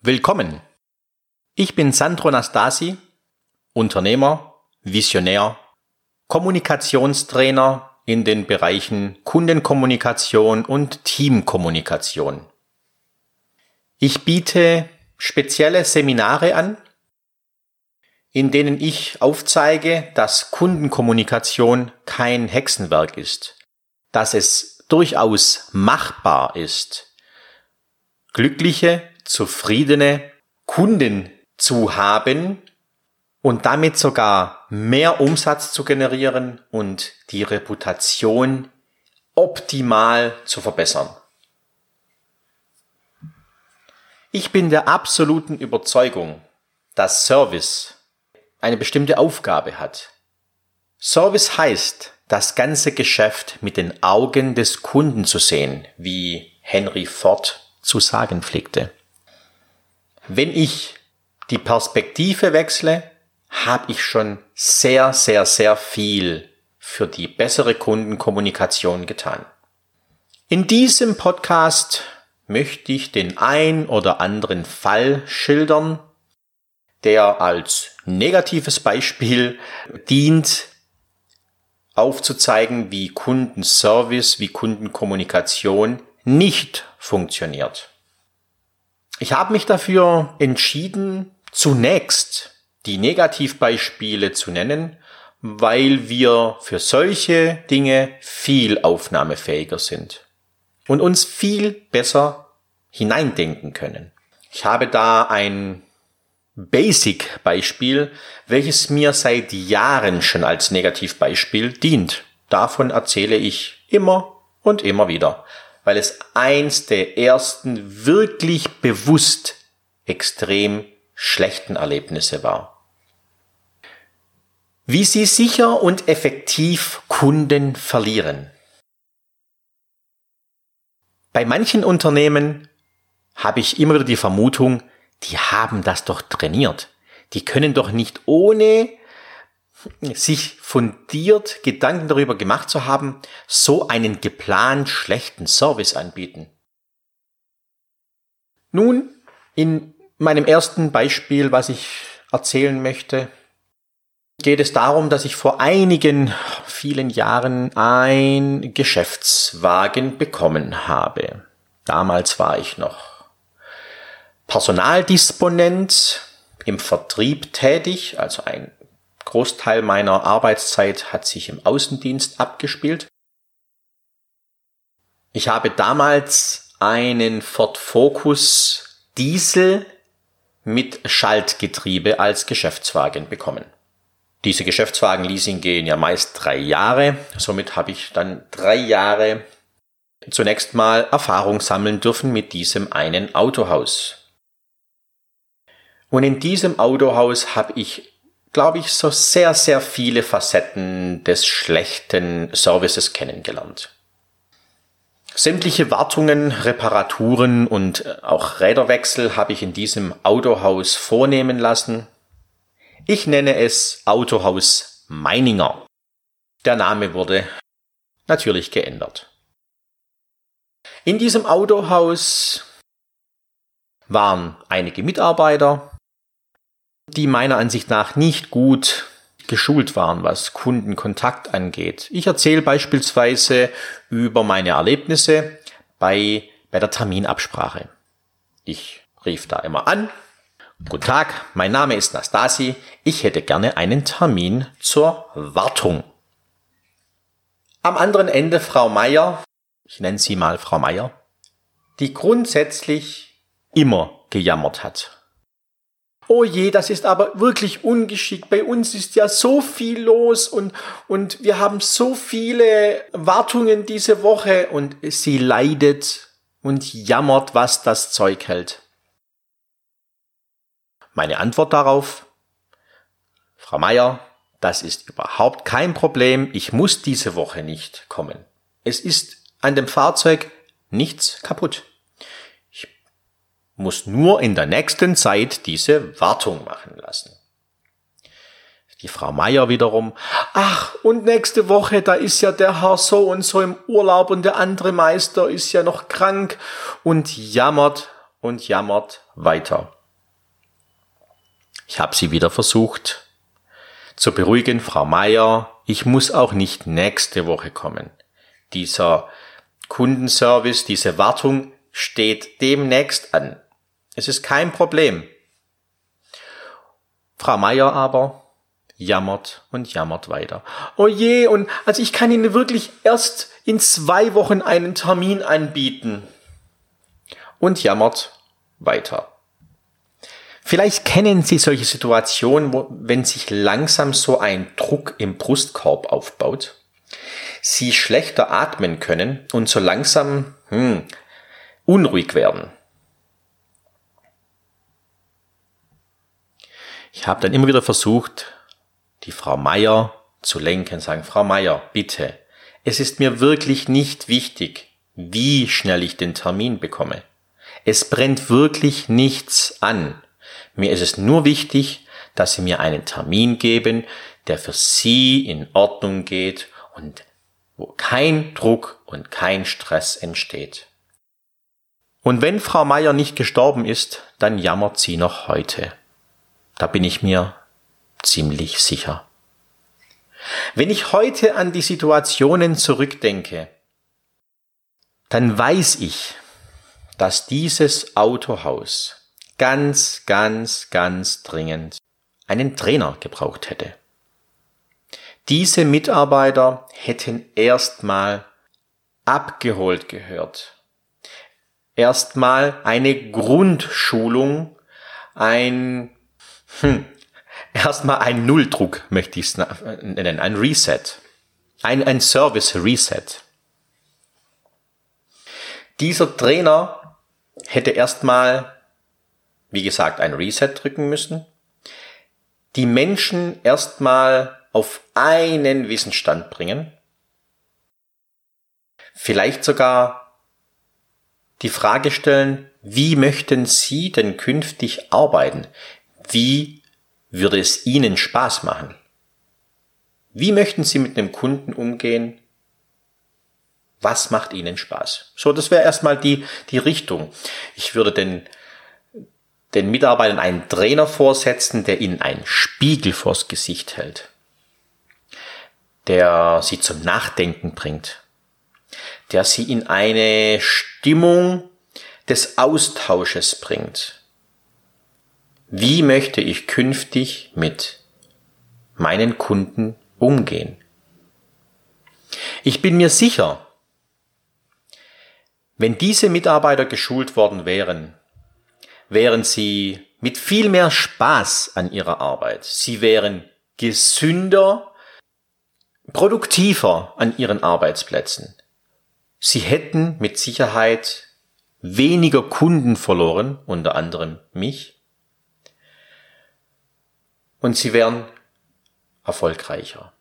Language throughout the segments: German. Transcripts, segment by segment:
Willkommen! Ich bin Sandro Nastasi, Unternehmer, Visionär, Kommunikationstrainer in den Bereichen Kundenkommunikation und Teamkommunikation. Ich biete spezielle Seminare an, in denen ich aufzeige, dass Kundenkommunikation kein Hexenwerk ist, dass es durchaus machbar ist, glückliche, zufriedene Kunden zu haben und damit sogar mehr Umsatz zu generieren und die Reputation optimal zu verbessern. Ich bin der absoluten Überzeugung, dass Service eine bestimmte Aufgabe hat. Service heißt, das ganze Geschäft mit den Augen des Kunden zu sehen, wie Henry Ford zu sagen pflegte. Wenn ich die Perspektive wechsle, habe ich schon sehr, sehr, sehr viel für die bessere Kundenkommunikation getan. In diesem Podcast möchte ich den ein oder anderen Fall schildern, der als negatives Beispiel dient, aufzuzeigen, wie Kundenservice, wie Kundenkommunikation nicht funktioniert. Ich habe mich dafür entschieden, zunächst die Negativbeispiele zu nennen, weil wir für solche Dinge viel aufnahmefähiger sind und uns viel besser hineindenken können. Ich habe da ein Basic-Beispiel, welches mir seit Jahren schon als Negativbeispiel dient. Davon erzähle ich immer und immer wieder, weil es eins der ersten wirklich bewusst extrem schlechten Erlebnisse war. Wie Sie sicher und effektiv Kunden verlieren. Bei manchen Unternehmen habe ich immer wieder die Vermutung, die haben das doch trainiert. Die können doch nicht ohne sich fundiert Gedanken darüber gemacht zu haben, so einen geplant schlechten Service anbieten. Nun, in meinem ersten Beispiel, was ich erzählen möchte, geht es darum, dass ich vor einigen vielen Jahren ein Geschäftswagen bekommen habe. Damals war ich noch Personaldisponent im Vertrieb tätig, also ein Großteil meiner Arbeitszeit hat sich im Außendienst abgespielt. Ich habe damals einen Ford Focus Diesel mit Schaltgetriebe als Geschäftswagen bekommen. Diese Geschäftswagen-Leasing gehen ja meist drei Jahre. Somit habe ich dann drei Jahre zunächst mal Erfahrung sammeln dürfen mit diesem einen Autohaus. Und in diesem Autohaus habe ich glaube ich, so sehr, sehr viele Facetten des schlechten Services kennengelernt. Sämtliche Wartungen, Reparaturen und äh, auch Räderwechsel habe ich in diesem Autohaus vornehmen lassen. Ich nenne es Autohaus Meininger. Der Name wurde natürlich geändert. In diesem Autohaus waren einige Mitarbeiter, die meiner Ansicht nach nicht gut geschult waren, was Kundenkontakt angeht. Ich erzähle beispielsweise über meine Erlebnisse bei, bei der Terminabsprache. Ich rief da immer an. Guten Tag, mein Name ist Nastasi. Ich hätte gerne einen Termin zur Wartung. Am anderen Ende Frau Meier, ich nenne sie mal Frau Meier, die grundsätzlich immer gejammert hat oh je, das ist aber wirklich ungeschickt. Bei uns ist ja so viel los und, und wir haben so viele Wartungen diese Woche und sie leidet und jammert, was das Zeug hält. Meine Antwort darauf, Frau Meier, das ist überhaupt kein Problem. Ich muss diese Woche nicht kommen. Es ist an dem Fahrzeug nichts kaputt muss nur in der nächsten Zeit diese Wartung machen lassen. Die Frau Meier wiederum, ach, und nächste Woche, da ist ja der Herr so und so im Urlaub und der andere Meister ist ja noch krank und jammert und jammert weiter. Ich habe sie wieder versucht zu beruhigen, Frau Meier, ich muss auch nicht nächste Woche kommen. Dieser Kundenservice, diese Wartung steht demnächst an. Es ist kein Problem. Frau Meier aber jammert und jammert weiter. Oh je, und also ich kann Ihnen wirklich erst in zwei Wochen einen Termin anbieten. Und jammert weiter. Vielleicht kennen Sie solche Situationen, wo, wenn sich langsam so ein Druck im Brustkorb aufbaut, Sie schlechter atmen können und so langsam hm, unruhig werden. Ich habe dann immer wieder versucht, die Frau Meier zu lenken, sagen, Frau Meier, bitte, es ist mir wirklich nicht wichtig, wie schnell ich den Termin bekomme. Es brennt wirklich nichts an. Mir ist es nur wichtig, dass Sie mir einen Termin geben, der für Sie in Ordnung geht und wo kein Druck und kein Stress entsteht. Und wenn Frau Meier nicht gestorben ist, dann jammert sie noch heute. Da bin ich mir ziemlich sicher. Wenn ich heute an die Situationen zurückdenke, dann weiß ich, dass dieses Autohaus ganz, ganz, ganz dringend einen Trainer gebraucht hätte. Diese Mitarbeiter hätten erstmal abgeholt gehört. Erstmal eine Grundschulung, ein, hm, erstmal ein Nulldruck möchte ich es nennen, ein Reset, ein, ein Service Reset. Dieser Trainer hätte erstmal, wie gesagt, ein Reset drücken müssen, die Menschen erstmal auf einen Wissensstand bringen, vielleicht sogar die Frage stellen, wie möchten Sie denn künftig arbeiten? Wie würde es Ihnen Spaß machen? Wie möchten Sie mit einem Kunden umgehen? Was macht Ihnen Spaß? So, das wäre erstmal die, die Richtung. Ich würde den, den Mitarbeitern einen Trainer vorsetzen, der ihnen einen Spiegel vors Gesicht hält der sie zum Nachdenken bringt, der sie in eine Stimmung des Austausches bringt. Wie möchte ich künftig mit meinen Kunden umgehen? Ich bin mir sicher, wenn diese Mitarbeiter geschult worden wären, wären sie mit viel mehr Spaß an ihrer Arbeit. Sie wären gesünder, produktiver an ihren Arbeitsplätzen. Sie hätten mit Sicherheit weniger Kunden verloren, unter anderem mich, und sie wären erfolgreicher.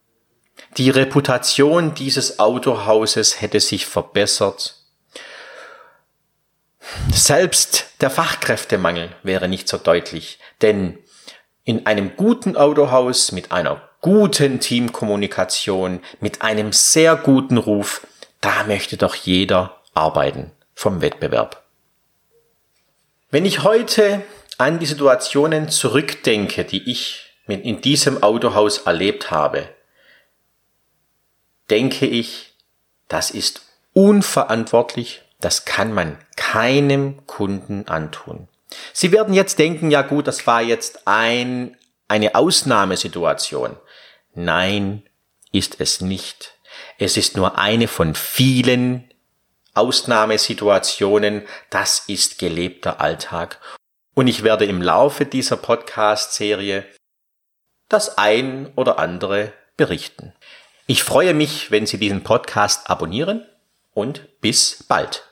Die Reputation dieses Autohauses hätte sich verbessert. Selbst der Fachkräftemangel wäre nicht so deutlich, denn in einem guten Autohaus mit einer guten Teamkommunikation, mit einem sehr guten Ruf, da möchte doch jeder arbeiten vom Wettbewerb. Wenn ich heute an die Situationen zurückdenke, die ich in diesem Autohaus erlebt habe, denke ich, das ist unverantwortlich, das kann man keinem Kunden antun. Sie werden jetzt denken, ja gut, das war jetzt ein, eine Ausnahmesituation. Nein, ist es nicht. Es ist nur eine von vielen Ausnahmesituationen. Das ist gelebter Alltag. Und ich werde im Laufe dieser Podcast-Serie das ein oder andere berichten. Ich freue mich, wenn Sie diesen Podcast abonnieren und bis bald.